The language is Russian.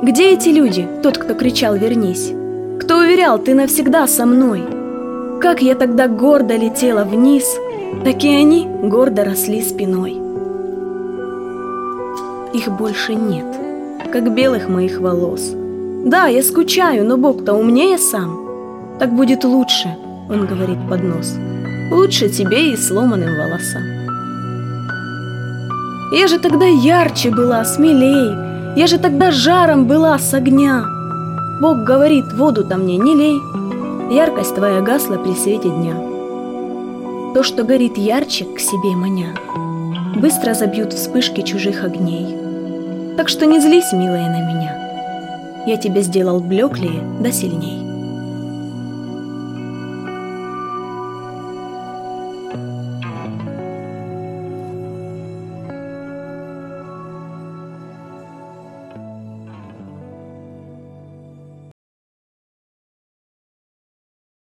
Где эти люди, тот, кто кричал «вернись»? Кто уверял, ты навсегда со мной? Как я тогда гордо летела вниз, так и они гордо росли спиной. Их больше нет, как белых моих волос. Да, я скучаю, но Бог-то умнее сам. Так будет лучше, он говорит под нос. Лучше тебе и сломанным волосам. Я же тогда ярче была, смелей, Я же тогда жаром была с огня. Бог говорит, воду-то мне не лей, Яркость твоя гасла при свете дня. То, что горит ярче, к себе маня, Быстро забьют вспышки чужих огней. Так что не злись, милая, на меня. Я тебя сделал блеклее да сильней.